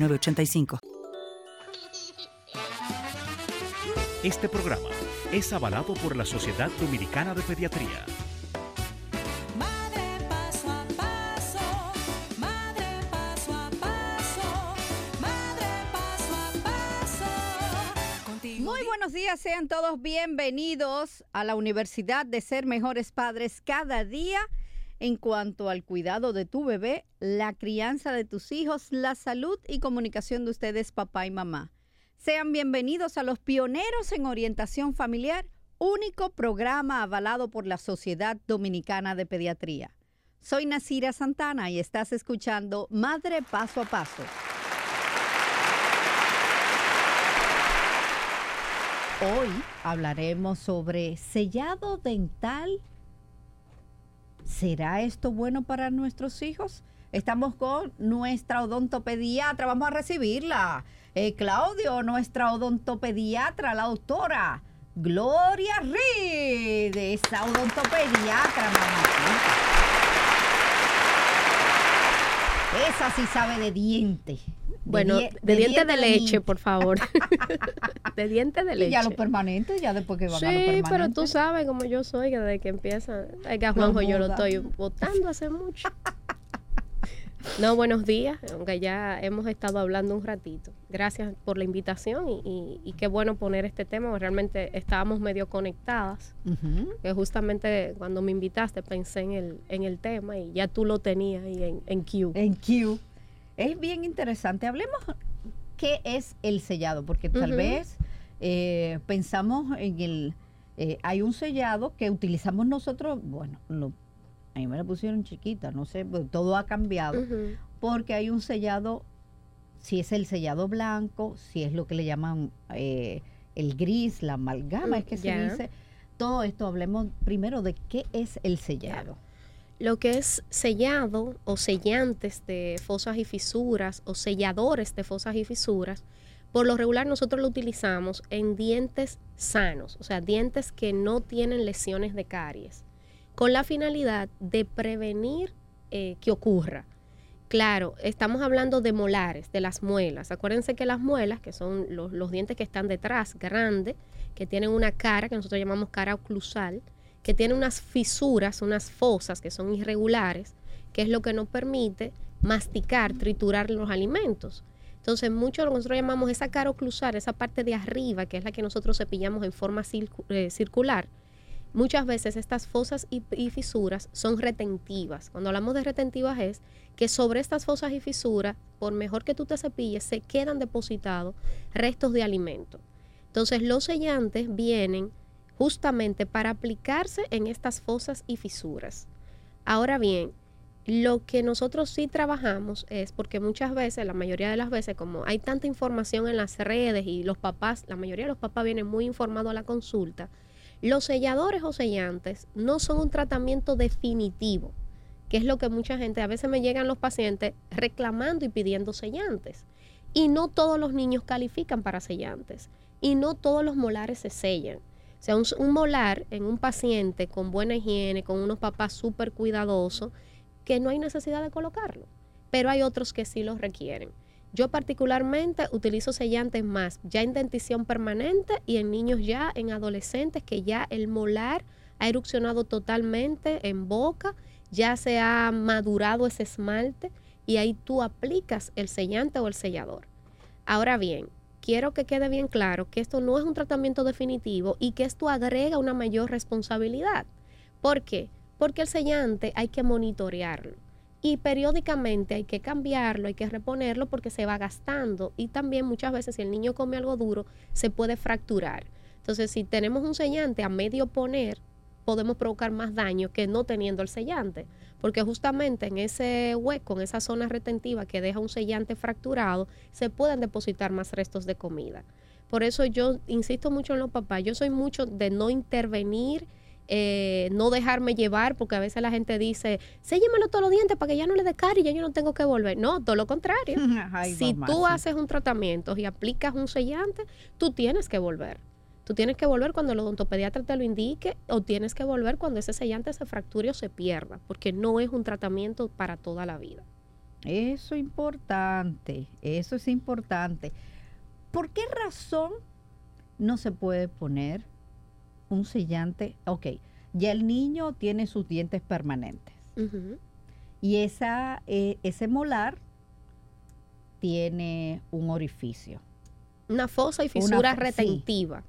906985. Este programa es avalado por la Sociedad Dominicana de Pediatría. Madre paso a paso, madre paso a paso, madre paso a paso. Contigo Muy buenos días, sean todos bienvenidos a la Universidad de Ser Mejores Padres cada día en cuanto al cuidado de tu bebé, la crianza de tus hijos, la salud y comunicación de ustedes, papá y mamá. Sean bienvenidos a los pioneros en orientación familiar, único programa avalado por la Sociedad Dominicana de Pediatría. Soy Nasira Santana y estás escuchando Madre Paso a Paso. Hoy hablaremos sobre sellado dental. ¿Será esto bueno para nuestros hijos? Estamos con nuestra odontopediatra. Vamos a recibirla. Eh, Claudio, nuestra odontopediatra, la doctora Gloria Reed, esa odontopediatra, mamacita. Esa sí sabe de diente. Bueno, die- de, dientes de leche, por favor. de dientes de Y leche. ya los permanentes, ya después que van a los Sí, pero tú sabes como yo soy, que desde que empieza, es que a Juanjo yo lo estoy votando hace mucho. No, buenos días, aunque ya hemos estado hablando un ratito. Gracias por la invitación y, y- y qué bueno poner este tema, realmente estábamos medio conectadas, que justamente cuando me invitaste pensé en el, en el tema y ya tú lo tenías ahí en, en Q. En Q. Es bien interesante. Hablemos qué es el sellado, porque tal vez eh, pensamos en el... eh, hay un sellado que utilizamos nosotros, bueno, lo, a mí me lo pusieron chiquita, no sé, pues, todo ha cambiado, porque hay un sellado, si es el sellado blanco, si es lo que le llaman eh, el gris, la amalgama, es que se dice. Todo esto, hablemos primero de qué es el sellado. Lo que es sellado o sellantes de fosas y fisuras o selladores de fosas y fisuras, por lo regular nosotros lo utilizamos en dientes sanos, o sea, dientes que no tienen lesiones de caries, con la finalidad de prevenir eh, que ocurra. Claro, estamos hablando de molares, de las muelas. Acuérdense que las muelas, que son los, los dientes que están detrás, grandes, que tienen una cara que nosotros llamamos cara oclusal, que tiene unas fisuras, unas fosas que son irregulares, que es lo que nos permite masticar, triturar los alimentos. Entonces, mucho lo que nosotros llamamos esa cara oclusal, esa parte de arriba, que es la que nosotros cepillamos en forma eh, circular, muchas veces estas fosas y, y fisuras son retentivas. Cuando hablamos de retentivas es que sobre estas fosas y fisuras, por mejor que tú te cepilles, se quedan depositados restos de alimento. Entonces, los sellantes vienen justamente para aplicarse en estas fosas y fisuras. Ahora bien, lo que nosotros sí trabajamos es porque muchas veces, la mayoría de las veces, como hay tanta información en las redes y los papás, la mayoría de los papás vienen muy informados a la consulta, los selladores o sellantes no son un tratamiento definitivo, que es lo que mucha gente, a veces me llegan los pacientes reclamando y pidiendo sellantes. Y no todos los niños califican para sellantes. Y no todos los molares se sellan. O sea, un, molar en un paciente con buena higiene, con unos papás súper cuidadosos, que no hay necesidad de colocarlo. Pero hay otros que sí los requieren. Yo particularmente utilizo sellantes más ya en dentición permanente y en niños ya, en adolescentes, que ya el molar ha erupcionado totalmente en boca, ya se ha madurado ese esmalte y ahí tú aplicas el sellante o el sellador. Ahora bien, quiero que quede bien claro que esto no es un tratamiento definitivo y que esto agrega una mayor responsabilidad. ¿Por qué? Porque el sellante hay que monitorearlo y periódicamente hay que cambiarlo, hay que reponerlo porque se va gastando y también muchas veces si el niño come algo duro se puede fracturar. Entonces, si tenemos un sellante a medio poner, podemos provocar más daño que no teniendo el sellante, porque justamente en ese hueco, en esa zona retentiva que deja un sellante fracturado, se pueden depositar más restos de comida. Por eso yo insisto mucho en los papás, yo soy mucho de no intervenir eh, no dejarme llevar, porque a veces la gente dice, séllemelo todos los dientes para que ya no le dé caries y ya yo no tengo que volver. No, todo lo contrario. Ay, si mamá, tú sí. haces un tratamiento y aplicas un sellante, tú tienes que volver. Tú tienes que volver cuando el odontopediatra te lo indique o tienes que volver cuando ese sellante se fracture o se pierda, porque no es un tratamiento para toda la vida. Eso es importante, eso es importante. ¿Por qué razón no se puede poner un sellante? Ok, ya el niño tiene sus dientes permanentes y esa, eh, ese molar tiene un orificio. Una fosa y fisura retentiva.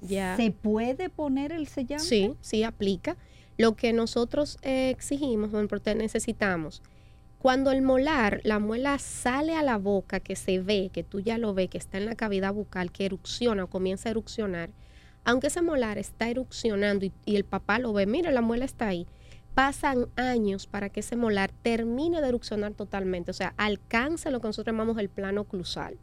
Ya. ¿Se puede poner el sellante? Sí, sí aplica. Lo que nosotros eh, exigimos, porque necesitamos, cuando el molar, la muela sale a la boca, que se ve, que tú ya lo ves, que está en la cavidad bucal, que erupciona o comienza a erupcionar, aunque ese molar está erupcionando y, y el papá lo ve, mira, la muela está ahí, pasan años para que ese molar termine de erupcionar totalmente, o sea, alcance lo que nosotros llamamos el plano oclusal.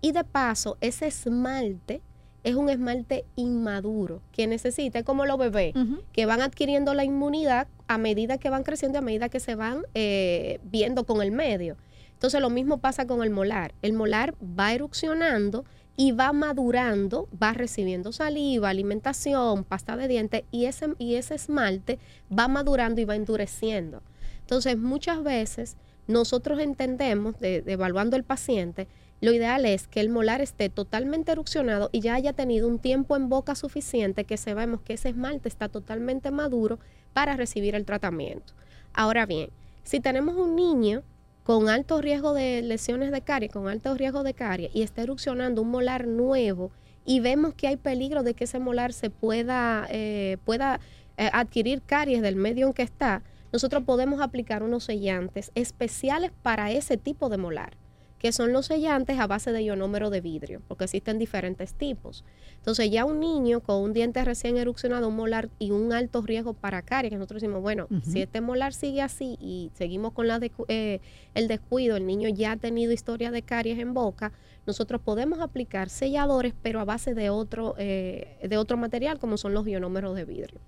Y de paso, ese esmalte es un esmalte inmaduro que necesita, es como los bebés, que van adquiriendo la inmunidad a medida que van creciendo, y a medida que se van eh, viendo con el medio. Entonces lo mismo pasa con el molar. El molar va erupcionando y va madurando, va recibiendo saliva, alimentación, pasta de dientes y ese, y ese esmalte va madurando y va endureciendo. Entonces muchas veces nosotros entendemos, de, de evaluando el paciente, lo ideal es que el molar esté totalmente erupcionado y ya haya tenido un tiempo en boca suficiente que sepamos que ese esmalte está totalmente maduro para recibir el tratamiento. Ahora bien, si tenemos un niño con alto riesgo de lesiones de caries, con alto riesgo de caries y está erupcionando un molar nuevo y vemos que hay peligro de que ese molar se pueda, eh, pueda eh, adquirir caries del medio en que está, nosotros podemos aplicar unos sellantes especiales para ese tipo de molar que son los sellantes a base de ionómero de vidrio, porque existen diferentes tipos. Entonces ya un niño con un diente recién erupcionado, un molar y un alto riesgo para caries, que nosotros decimos, bueno, si este molar sigue así y seguimos con la descu- eh, el descuido, el niño ya ha tenido historia de caries en boca, nosotros podemos aplicar selladores, pero a base de otro, eh, de otro material, como son los ionómeros de vidrio.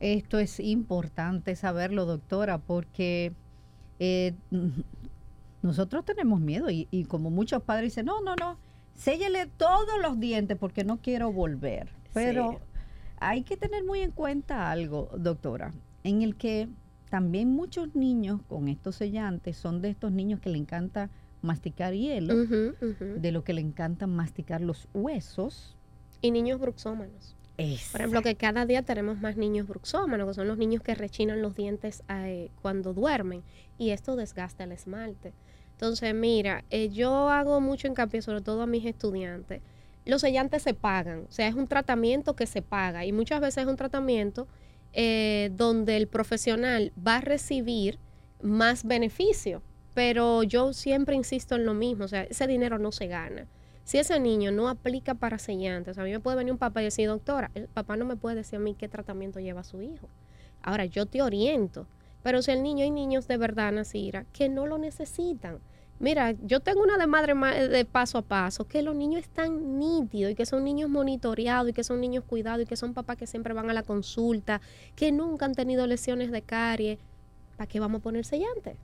Esto es importante saberlo, doctora, porque eh, nosotros tenemos miedo y, y como muchos padres dicen, no, no, no, séllele todos los dientes porque no quiero volver. Pero Sí. hay que tener muy en cuenta algo, doctora, en el que también muchos niños con estos sellantes son de estos niños que le encanta masticar hielo, de lo que le encanta masticar los huesos. Y niños bruxómanos. Por ejemplo, que cada día tenemos más niños bruxómanos, que son los niños que rechinan los dientes eh, cuando duermen, y esto desgasta el esmalte. Entonces, mira, eh, yo hago mucho hincapié, sobre todo a mis estudiantes. Los sellantes se pagan, o sea, es un tratamiento que se paga, y muchas veces es un tratamiento eh, donde el profesional va a recibir más beneficio, pero yo siempre insisto en lo mismo, o sea, ese dinero no se gana. Si ese niño no aplica para sellantes, a mí me puede venir un papá y decir, doctora, el papá no me puede decir a mí qué tratamiento lleva su hijo. Ahora, yo te oriento, pero si el niño, hay niños de verdad, Nasira, que no lo necesitan. Mira, yo tengo una de madre ma- de paso a paso, que los niños están nítidos y que son niños monitoreados y que son niños cuidados y que son papás que siempre van a la consulta, que nunca han tenido lesiones de caries. ¿Para qué vamos a poner sellantes?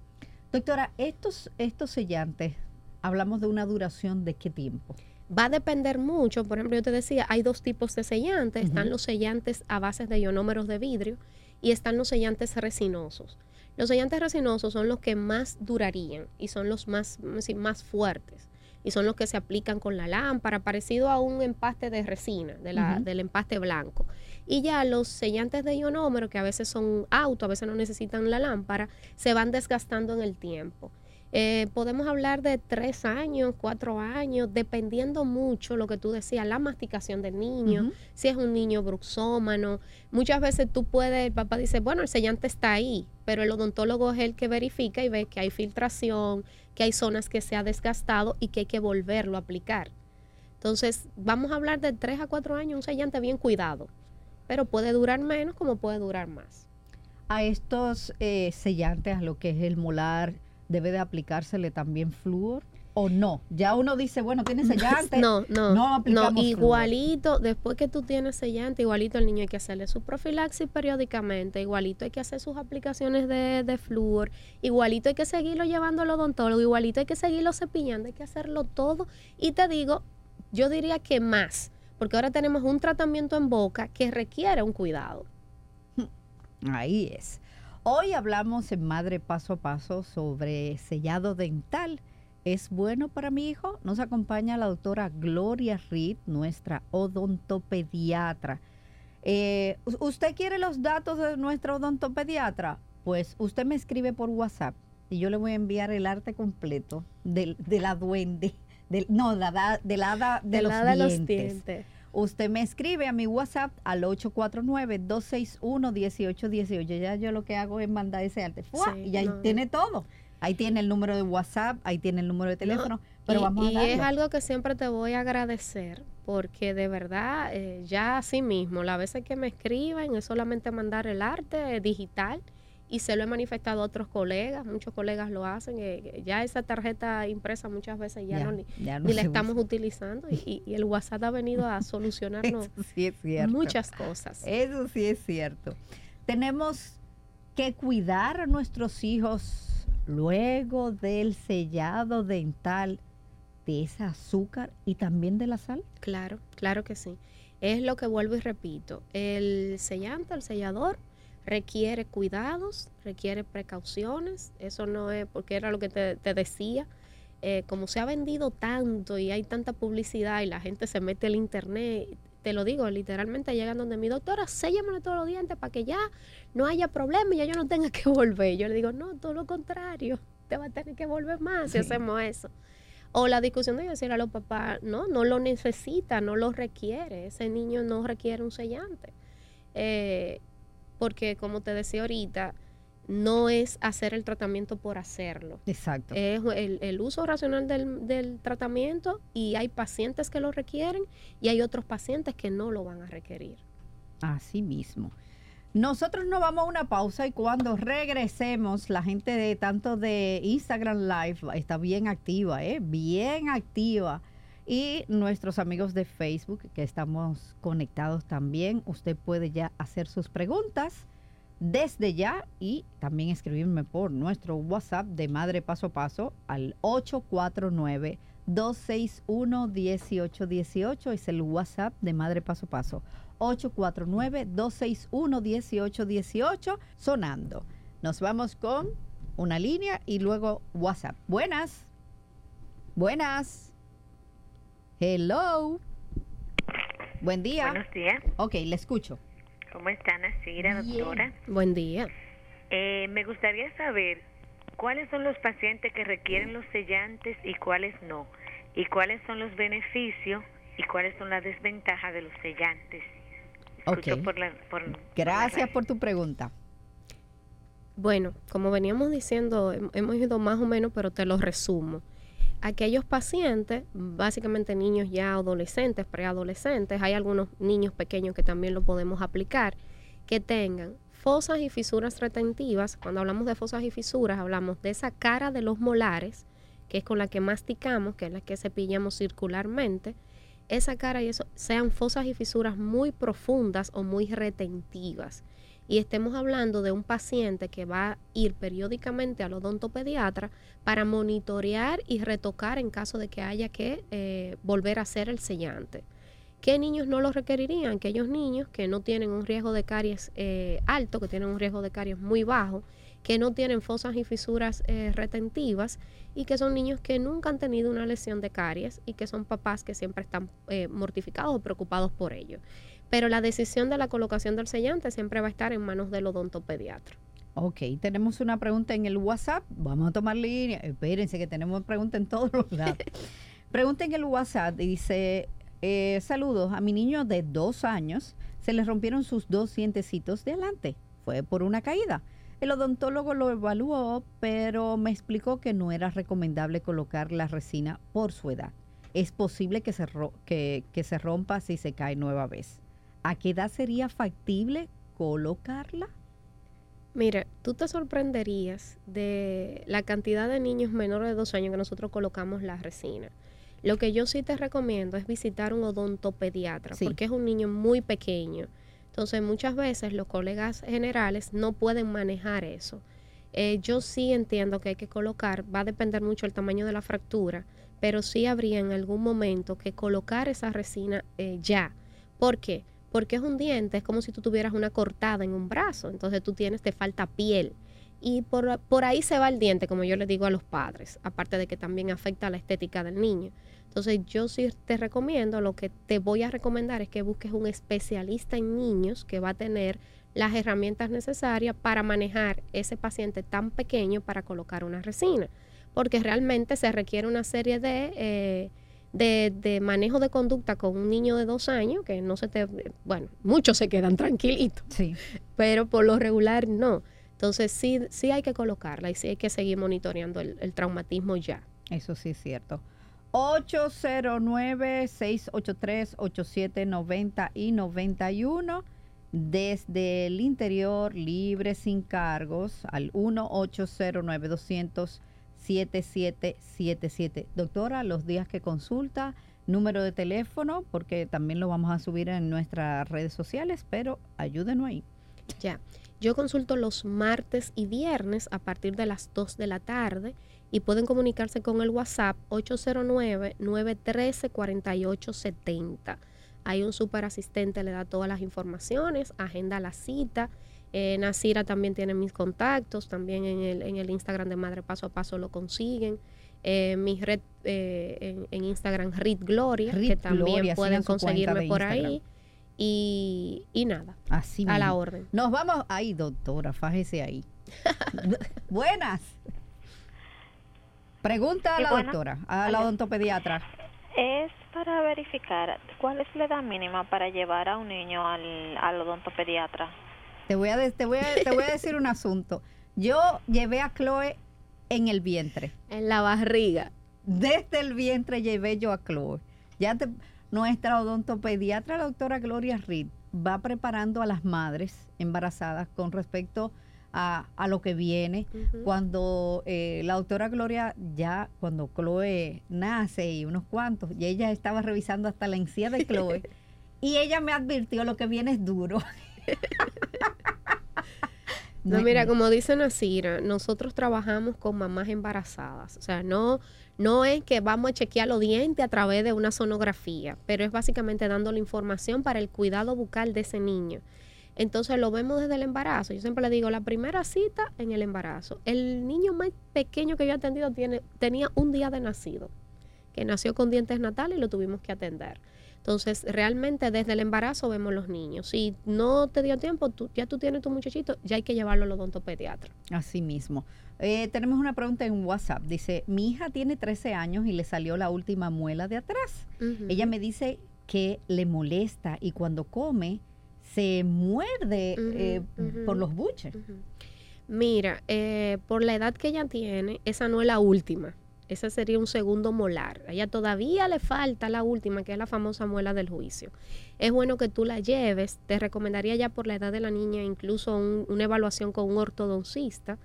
Doctora, estos, estos sellantes hablamos de una duración de qué tiempo. Va a depender mucho, por ejemplo, yo te decía, hay dos tipos de sellantes, están los sellantes a base de ionómeros de vidrio y están los sellantes resinosos. Los sellantes resinosos son los que más durarían y son los más, más fuertes y son los que se aplican con la lámpara, parecido a un empaste de resina, de la- Ujú. del empaste blanco. Y ya los sellantes de ionómero, que a veces son auto, a veces no necesitan la lámpara, se van desgastando en el tiempo. Eh, podemos hablar de tres años, cuatro años, dependiendo mucho lo que tú decías, la masticación del niño, si es un niño bruxómano. Muchas veces tú puedes, el papá dice, bueno, el sellante está ahí, pero el odontólogo es el que verifica y ve que hay filtración, que hay zonas que se ha desgastado y que hay que volverlo a aplicar. Entonces, vamos a hablar de tres a cuatro años, un sellante bien cuidado, pero puede durar menos como puede durar más. A estos eh, sellantes, a lo que es el molar, ¿debe de aplicársele también flúor o no? Ya uno dice, bueno, tiene sellante. No, no, no no, flúor. igualito, después que tú tienes sellante, igualito el niño hay que hacerle su profilaxis periódicamente, igualito hay que hacer sus aplicaciones de, de flúor, igualito hay que seguirlo llevando al odontólogo, igualito hay que seguirlo cepillando, hay que hacerlo todo. Y te digo, yo diría que más, porque ahora tenemos un tratamiento en boca que requiere un cuidado. Ahí es. Hoy hablamos en Madre Paso a Paso sobre sellado dental. ¿Es bueno para mi hijo? Nos acompaña la doctora Gloria Reed, nuestra odontopediatra. Eh, ¿u- ¿Usted quiere los datos de nuestra odontopediatra? Pues usted me escribe por WhatsApp y yo le voy a enviar el arte completo de, la duende. No, la, de la hada los, de los dientes. Usted me escribe a mi WhatsApp al 849-261-1818. Ya yo lo que hago es mandar ese arte. ¡Fua! Sí, y ahí no. tiene todo. Ahí tiene el número de WhatsApp, ahí tiene el número de teléfono. pero y, vamos a y es algo que siempre te voy a agradecer porque de verdad eh, ya así mismo, las veces que me escriben es solamente mandar el arte digital y se lo he manifestado a otros colegas, muchos colegas lo hacen, eh, que ya esa tarjeta impresa muchas veces ya, no, ni, ya no ni la estamos usa. utilizando y, el WhatsApp ha venido a solucionarnos sí muchas cosas. Eso sí es cierto. Tenemos que cuidar a nuestros hijos luego del sellado dental de ese azúcar y también de la sal. Claro, claro que sí. Es lo que vuelvo y repito. El sellante, el sellador, requiere cuidados, requiere precauciones. Eso no es porque era lo que te, te decía. eh, como se ha vendido tanto y hay tanta publicidad y la gente se mete al internet, te lo digo, literalmente llegan donde mi doctora, séllamelo todos los dientes para que ya no haya problema y ya yo no tenga que volver. Yo le digo, no, todo lo contrario, te va a tener que volver más si hacemos eso. O la discusión de yo decir a los papás, no, no lo necesita, no lo requiere, ese niño no requiere un sellante. Eh, porque como te decía ahorita, no es hacer el tratamiento por hacerlo. Exacto. Es el, el uso racional del, del tratamiento y hay pacientes que lo requieren y hay otros pacientes que no lo van a requerir. Así mismo. Nosotros nos vamos a una pausa y cuando regresemos, la gente de tanto de Instagram Live está bien activa, ¿eh? Bien activa. Y nuestros amigos de Facebook, que estamos conectados también, usted puede ya hacer sus preguntas desde ya y también escribirme por nuestro WhatsApp de Madre Paso a Paso al 849 261-1818 es el WhatsApp de Madre Paso a Paso. 849-261-1818 sonando. Nos vamos con una línea y luego WhatsApp. Buenas. Buenas. Hello. Buen día. Buenos días, Ok, le escucho. ¿cómo están, Asira, Bien. doctora? Buen día. Eh, me gustaría saber cuáles son los pacientes que requieren los sellantes y cuáles no, y cuáles son los beneficios y cuáles son las desventajas de los sellantes. Escucho Ok. por la- por- por la Gracias por tu pregunta. Bueno, como veníamos diciendo, hem- hemos ido más o menos, pero te lo resumo. Aquellos pacientes, básicamente niños ya adolescentes, preadolescentes, hay algunos niños pequeños que también lo podemos aplicar, que tengan fosas y fisuras retentivas. Cuando hablamos de fosas y fisuras, hablamos de esa cara de los molares, que es con la que masticamos, que es la que cepillamos circularmente. Esa cara y eso sean fosas y fisuras muy profundas o muy retentivas. Y estemos hablando de un paciente que va a ir periódicamente al odontopediatra para monitorear y retocar en caso de que haya que eh, volver a hacer el sellante. ¿Qué niños no lo requerirían? Aquellos niños que no tienen un riesgo de caries eh, alto, que tienen un riesgo de caries muy bajo, que no tienen fosas y fisuras eh, retentivas y que son niños que nunca han tenido una lesión de caries y que son papás que siempre están mortificados o preocupados por ello. Pero la decisión de la colocación del sellante siempre va a estar en manos del odontopediatra. Ok, tenemos una pregunta en el WhatsApp. Vamos a tomar línea. Espérense que tenemos preguntas en todos los lados. pregunta en el WhatsApp. Dice, eh, saludos, a mi niño de dos años se le rompieron sus dos dientecitos de adelante. Fue por una caída. El odontólogo lo evaluó, pero me explicó que no era recomendable colocar la resina por su edad. Es posible que se, ro- que, que se rompa si se cae nueva vez. ¿A qué edad sería factible colocarla? Mira, tú te sorprenderías de la cantidad de niños menores de dos años que nosotros colocamos la resina. Lo que yo sí te recomiendo es visitar un odontopediatra, Sí. porque es un niño muy pequeño. Entonces, muchas veces los colegas generales no pueden manejar eso. Eh, yo sí entiendo que hay que colocar, va a depender mucho el tamaño de la fractura, pero sí habría en algún momento que colocar esa resina eh, ya. ¿Por qué? Porque es un diente, es como si tú tuvieras una cortada en un brazo, entonces tú tienes, te falta piel. Y por, por ahí se va el diente, como yo le digo a los padres, aparte de que también afecta la estética del niño. Entonces yo sí te recomiendo, lo que te voy a recomendar es que busques un especialista en niños que va a tener las herramientas necesarias para manejar ese paciente tan pequeño para colocar una resina, porque realmente se requiere una serie de, eh, de, de manejo de conducta con un niño de dos años, que no se te, bueno, muchos se quedan tranquilitos, Sí. pero por lo regular no. Entonces sí, sí hay que colocarla y sí hay que seguir monitoreando el, el traumatismo ya. Eso sí es cierto. 809-683-8790 y 91 desde el interior libre sin cargos al 1-809-200-7777. Doctora, los días que consulta, número de teléfono, porque también lo vamos a subir en nuestras redes sociales, pero ayúdenos ahí. Ya. Yo consulto los martes y viernes a partir de las 2 de la tarde y pueden comunicarse con el WhatsApp 809-913-4870. Hay un super asistente, le da todas las informaciones, agenda la cita. Eh, Nasira también tiene mis contactos, también en el, en el Instagram de Madre Paso a Paso lo consiguen. Eh, mi red eh, en, en Instagram, Rit Gloria, que también Gloria, pueden conseguirme por Instagram. ahí. Y, y nada, Así a la orden. Nos vamos ahí, doctora, fájese ahí. Buenas. Pregunta a la doctora, a la odontopediatra. Es para verificar cuál es la edad mínima para llevar a un niño al, al odontopediatra. Te voy, a, de- te, voy a, te voy a decir un asunto. Yo llevé a Chloe en el vientre. En la barriga. Desde el vientre llevé yo a Chloe. Ya te- nuestra odontopediatra, la doctora Gloria Reed, va preparando a las madres embarazadas con respecto a, a lo que viene. Cuando eh, la doctora Gloria, ya cuando Chloe nace y unos cuantos, y ella estaba revisando hasta la encía de Chloe, y ella me advirtió lo que viene es duro. No, mira, como dice Nasira, nosotros trabajamos con mamás embarazadas. O sea, no, no es que vamos a chequear los dientes a través de una sonografía, pero es básicamente dándole información para el cuidado bucal de ese niño. Entonces lo vemos desde el embarazo. Yo siempre le digo, la primera cita en el embarazo. El niño más pequeño que yo he atendido tiene, tenía un día de nacido, que nació con dientes natales y lo tuvimos que atender. Entonces, realmente desde el embarazo vemos los niños. Si no te dio tiempo, tú, ya tú tienes tu muchachito, ya hay que llevarlo al odontopediatra. Así mismo. Eh, tenemos una pregunta en WhatsApp. Dice, mi hija tiene 13 años y le salió la última muela de atrás. Ella me dice que le molesta y cuando come se muerde eh, por los buches. Mira, eh, por la edad que ella tiene, esa no es la última. Ese sería un segundo molar. A ella todavía le falta la última, que es la famosa muela del juicio. Es bueno que tú la lleves. Te recomendaría ya por la edad de la niña incluso un- una evaluación con un ortodoncista,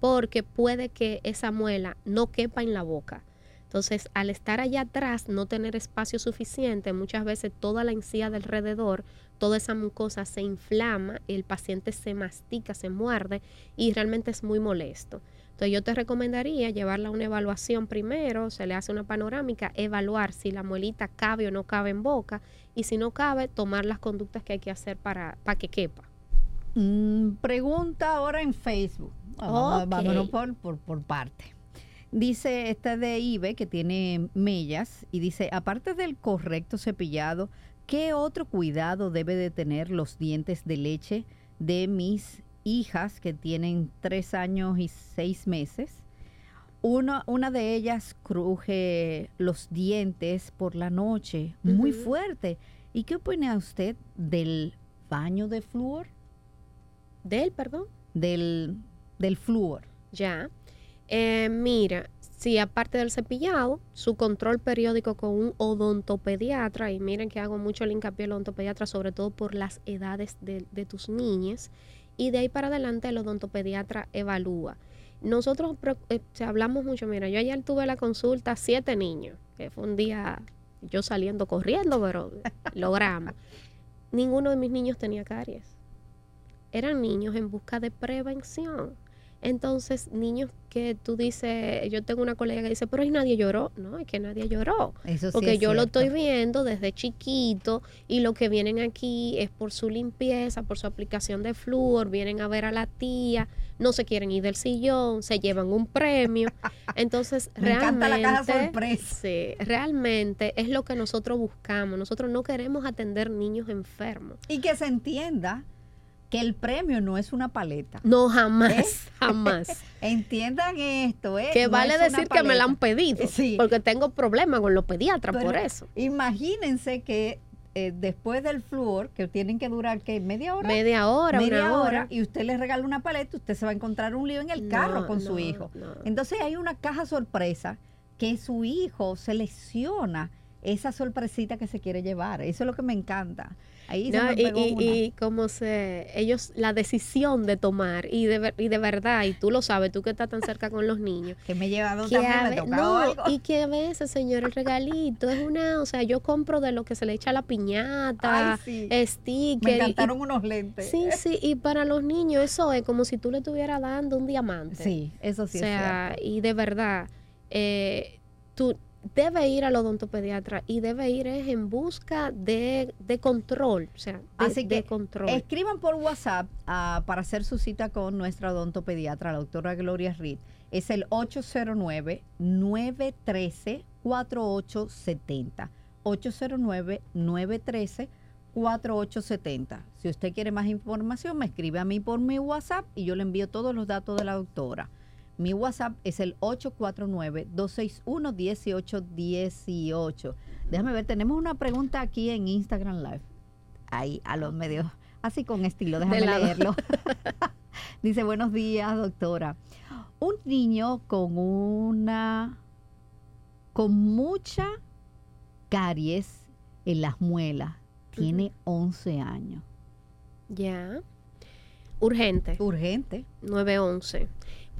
porque puede que esa muela no quepa en la boca. Entonces, al estar allá atrás, no tener espacio suficiente, muchas veces toda la encía de alrededor, toda esa mucosa se inflama, el paciente se mastica, se muerde y realmente es muy molesto. Entonces, yo te recomendaría llevarla a una evaluación primero, se le hace una panorámica, evaluar si la muelita cabe o no cabe en boca y si no cabe, tomar las conductas que hay que hacer para, para que quepa. Mm, pregunta ahora en Facebook. Vámonos por, por, por parte. Dice esta de Ibe que tiene mellas y dice, aparte del correcto cepillado, ¿qué otro cuidado debe de tener los dientes de leche de mis hijas que tienen tres años y seis meses? Una, una de ellas cruje los dientes por la noche muy fuerte. ¿Y qué opina usted del baño de flúor? De él, perdón. Del, del flúor. Ya. Eh, mira, si aparte del cepillado, su control periódico con un odontopediatra, y miren que hago mucho el hincapié al odontopediatra, sobre todo por las edades de, de tus niñas, y de ahí para adelante el odontopediatra evalúa. Nosotros eh, hablamos mucho, mira, yo ayer tuve la consulta siete niños, que fue un día yo saliendo corriendo, pero logramos. Ninguno de mis niños tenía caries. Eran niños en busca de prevención. Entonces, niños que tú dices, yo tengo una colega que dice, pero ahí nadie lloró. No, es que nadie lloró. Eso sí Porque es yo lo estoy viendo desde chiquito y lo que vienen aquí es por su limpieza, por su aplicación de flúor, vienen a ver a la tía, no se quieren ir del sillón, se llevan un premio. Entonces, Me encanta realmente, la caja sorpresa. sí, realmente es lo que nosotros buscamos. Nosotros no queremos atender niños enfermos. Y que se entienda que el premio no es una paleta. No, jamás, ¿Eh? jamás. Entiendan esto, ¿eh? Que No vale decir que me la han pedido, Sí. porque tengo problemas con los pediatras Pero por eso. Imagínense que eh, después del flúor, que tienen que durar, ¿qué? ¿Media hora? Media hora, Media una hora, hora. y usted le regala una paleta, usted se va a encontrar un lío en el carro No, con su hijo. Entonces hay una caja sorpresa que su hijo selecciona esa sorpresita que se quiere llevar. Eso es lo que me encanta. Ahí se me y, pegó y- una. y como se, ellos, la decisión de tomar, y de, ver- y de verdad, y tú lo sabes, tú que estás tan cerca con los niños, que me he llevado que también, a me no, algo. y que a veces, señor, el regalito es una, o sea, yo compro de lo que se le echa a la piñata, Ay, sí. sticker. Me y- encantaron unos lentes. Sí, sí, y para los niños eso es como si tú le estuvieras dando un diamante. Sí, eso sí o sea, es y de verdad, eh, tú debes ir al odontopediatra y debe ir es en busca de, de control, o sea, de, Así que de control. escriban por WhatsApp ah, para hacer su cita con nuestra odontopediatra, la doctora Gloria Reed. Es el 809-913-4870. 809-913-4870. Si usted quiere más información, me escribe a mí por mi WhatsApp y yo le envío todos los datos de la doctora. Mi WhatsApp es el 849-261-1818. Déjame ver, tenemos una pregunta aquí en Instagram Live. Ahí, a los medios, así con estilo, déjame leerlo. Dice, buenos días, doctora. Un niño con una, con mucha caries en las muelas, tiene 11 años. Ya. Urgente. Urgente. 911.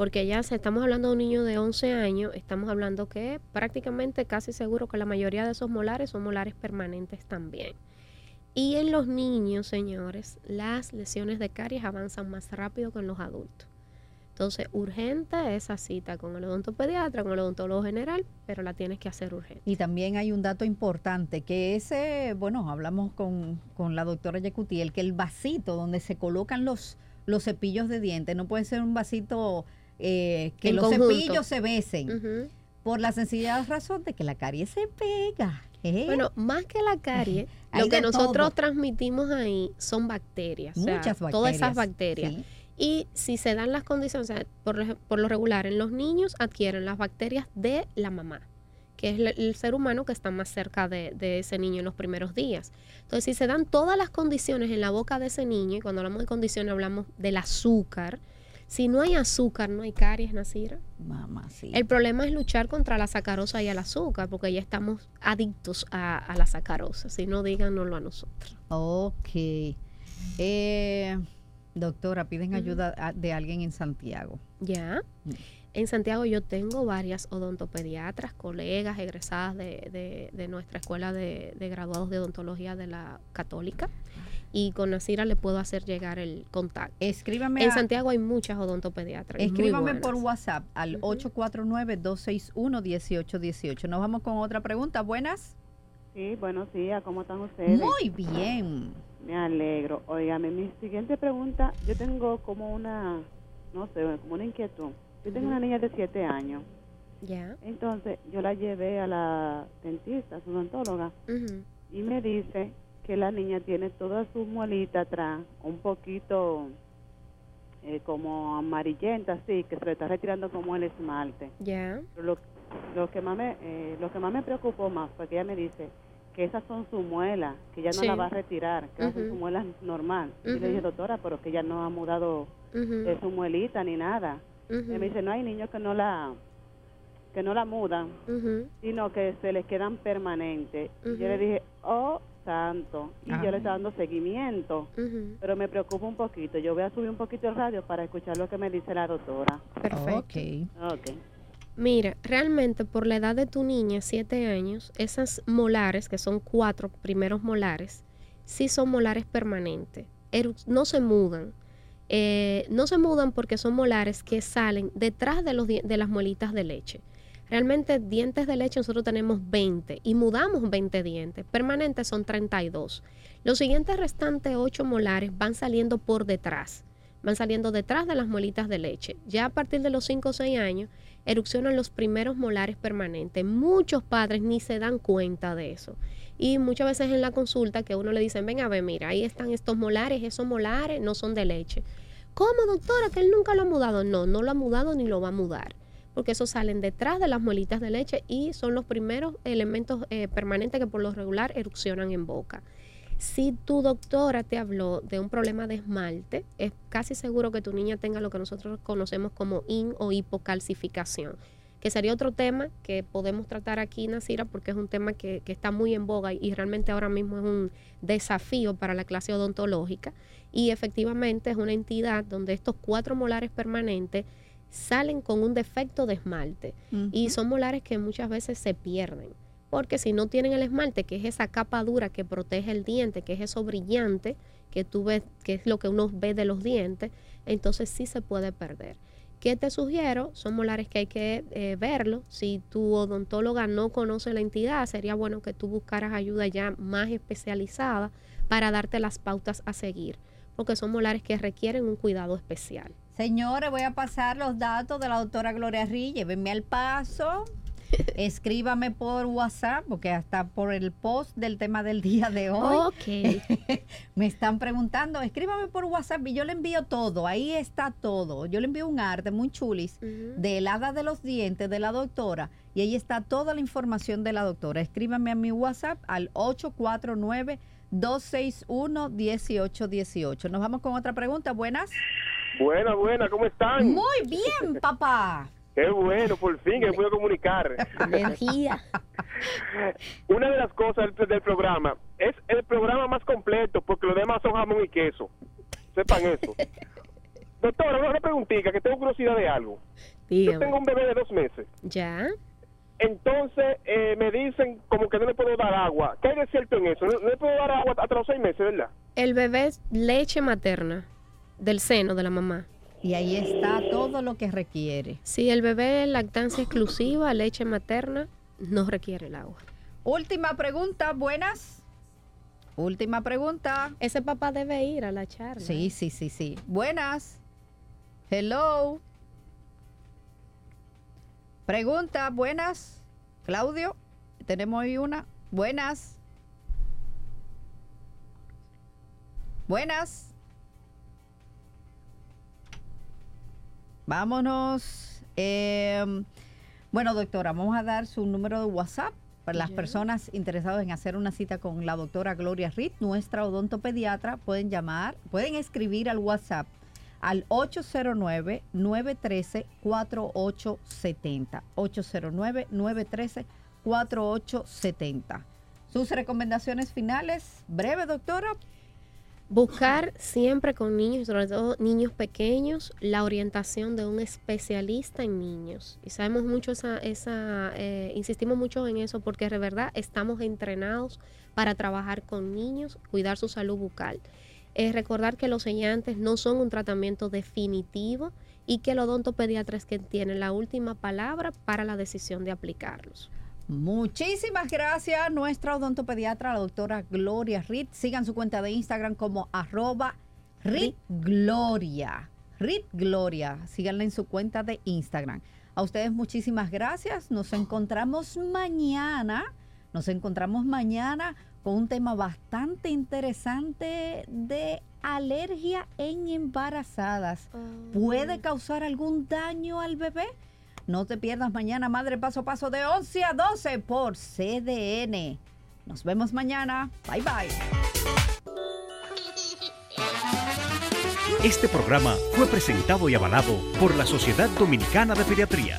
Porque ya se estamos hablando de un niño de 11 años, estamos hablando que prácticamente casi seguro que la mayoría de esos molares son molares permanentes también. Y en los niños, señores, las lesiones de caries avanzan más rápido que en los adultos. Entonces, urgente esa cita con el odontopediatra, con el odontólogo general, pero la tienes que hacer urgente. Y también hay un dato importante, que ese, bueno, hablamos con, con la doctora Yecutiel, que el vasito donde se colocan los, los cepillos de dientes no puede ser un vasito eh, que En los conjunto. cepillos se besen, por la sencilla razón de que la caries se pega. ¿eh? Bueno, más que la carie, lo que nosotros todo. transmitimos ahí son bacterias. o sea, Muchas bacterias. Todas esas bacterias. sí. Y si se dan las condiciones, o sea, por, lo- por lo regular, en los niños adquieren las bacterias de la mamá, que es la- el ser humano que está más cerca de, de ese niño en los primeros días. Entonces, si se dan todas las condiciones en la boca de ese niño, y cuando hablamos de condiciones hablamos del azúcar, si no hay azúcar, no hay caries, Nasira. Mamá, sí. El problema es luchar contra la sacarosa y el azúcar, porque ya estamos adictos a, a la sacarosa. Si no, díganoslo a nosotros. Ok. Eh, doctora, piden ayuda a- de alguien en Santiago. Ya. En Santiago yo tengo varias odontopediatras, colegas egresadas de, de- de nuestra escuela de, de graduados de odontología de la católica y con Nasira le puedo hacer llegar el contacto. Escríbame En a- Santiago hay muchas odontopediatras. Escríbame por. WhatsApp al 849-261-1818. Nos vamos con otra pregunta. Buenas. Sí, buenos días, ¿cómo están ustedes? Muy bien. Me alegro. Óigame, mi siguiente pregunta, yo tengo como una, no sé, como una inquietud. Yo tengo una niña de 7 años, Ya. entonces yo la llevé a la dentista, a su odontóloga, y me dice que la niña tiene toda su muelita atrás un poquito eh, como amarillenta, así, que se le está retirando como el esmalte. Ya. Lo, lo que más me eh, lo que más me preocupó más fue que ella me dice que esas son su muelas, que ella no Sí. la va a retirar, que esas son Ujú. su muelas normal. Y le dije, doctora, pero que ella no ha mudado de su muelita ni nada. Y me dice, no hay niños que no la que no la mudan, sino que se les quedan permanentes. Y yo le dije, oh, santo. Y Ah. yo le estaba dando seguimiento. Pero me preocupa un poquito. Yo voy a subir un poquito el radio para escuchar lo que me dice la doctora. Perfecto. Mira, realmente por la edad de tu niña, siete años, esas molares, que son cuatro primeros molares, sí son molares permanentes. No se mudan. Eh, no se mudan porque son molares que salen detrás de, los, de las muelitas de leche. Realmente dientes de leche nosotros tenemos 20 y mudamos 20 dientes. Permanentes son 32. Los siguientes restantes 8 molares van saliendo por detrás. Van saliendo detrás de las muelitas de leche. Ya a partir de los 5 o 6 años erupcionan los primeros molares permanentes. Muchos padres ni se dan cuenta de eso. Y muchas veces en la consulta que uno le dicen, ven a ver, mira, ahí están estos molares, esos molares no son de leche. ¿Cómo, doctora? Que él nunca lo ha mudado. No, no lo ha mudado ni lo va a mudar. Porque esos salen detrás de las muelitas de leche y son los primeros elementos eh, permanentes que por lo regular erupcionan en boca. Si tu doctora te habló de un problema de esmalte, es casi seguro que tu niña tenga lo que nosotros conocemos como in o hipocalcificación, que sería otro tema que podemos tratar aquí, Nasira, porque es un tema que, que está muy en boga y realmente ahora mismo es un desafío para la clase odontológica. Y efectivamente es una entidad donde estos cuatro molares permanentes salen con un defecto de esmalte y son molares que muchas veces se pierden. Porque si no tienen el esmalte, que es esa capa dura que protege el diente, que es eso brillante que tú ves, que es lo que uno ve de los dientes, entonces sí se puede perder. ¿Qué te sugiero? Son molares que hay que eh, verlo. Si tu odontóloga no conoce la entidad, sería bueno que tú buscaras ayuda ya más especializada para darte las pautas a seguir, porque son molares que requieren un cuidado especial. Señores, voy a pasar los datos de la doctora Gloria Rí. Llévenme al paso. Escríbame por WhatsApp, porque hasta por el post del tema del día de hoy Ok. me están preguntando. Escríbame por WhatsApp y yo le envío todo. Ahí está todo. Yo le envío un arte muy chulis Ujú. de helada de los dientes de la doctora y ahí está toda la información de la doctora. Escríbame a mi WhatsApp al 849-261-1818. Nos vamos con otra pregunta. Buenas. Buena, buena, ¿cómo están? Muy bien, papá. Qué bueno, por fin que me puedo comunicar. Energía. Una de las cosas del, programa es el programa más completo porque los demás son jamón y queso. Sepan eso. Doctora, una preguntita que tengo curiosidad de algo. Yo tengo un bebé de dos meses. Ya. Entonces eh, me dicen como que no le puedo dar agua. ¿Qué hay de cierto en eso? No, no le puedo dar agua hasta los seis meses, ¿verdad? El bebé es leche materna del seno de la mamá. Y ahí está todo lo que requiere. Si el bebé es lactancia exclusiva, leche materna, no requiere el agua. Última pregunta, buenas. Última pregunta. Ese papá debe ir a la charla. Sí, sí, sí, sí. Buenas. Hello. Pregunta, buenas. Claudio, tenemos ahí una. Buenas. Buenas. Vámonos. Eh, bueno, doctora, vamos a dar su número de WhatsApp para las personas interesadas en hacer una cita con la doctora Gloria Reed, nuestra odontopediatra. Pueden llamar, pueden escribir al WhatsApp al 809-913-4870. 809-913-4870. Sus recomendaciones finales, breve, doctora. Buscar siempre con niños, sobre todo niños pequeños, la orientación de un especialista en niños. Y sabemos mucho esa, esa eh, insistimos mucho en eso porque de verdad estamos entrenados para trabajar con niños, cuidar su salud bucal. Recordar que los sellantes no son un tratamiento definitivo y que el odontopediatra es quien tiene la última palabra para la decisión de aplicarlos. Muchísimas gracias, nuestra odontopediatra, la doctora Gloria Reed. Sigan su cuenta de Instagram como arroba Reed Gloria. Gloria. Síganla en su cuenta de Instagram. A ustedes muchísimas gracias. Nos encontramos mañana. Nos encontramos mañana con un tema bastante interesante de alergia en embarazadas. ¿Puede causar algún daño al bebé? No te pierdas mañana, Madre Paso a Paso, de 11 a 12 por CDN. Nos vemos mañana. Bye bye. Este programa fue presentado y avalado por la Sociedad Dominicana de Pediatría.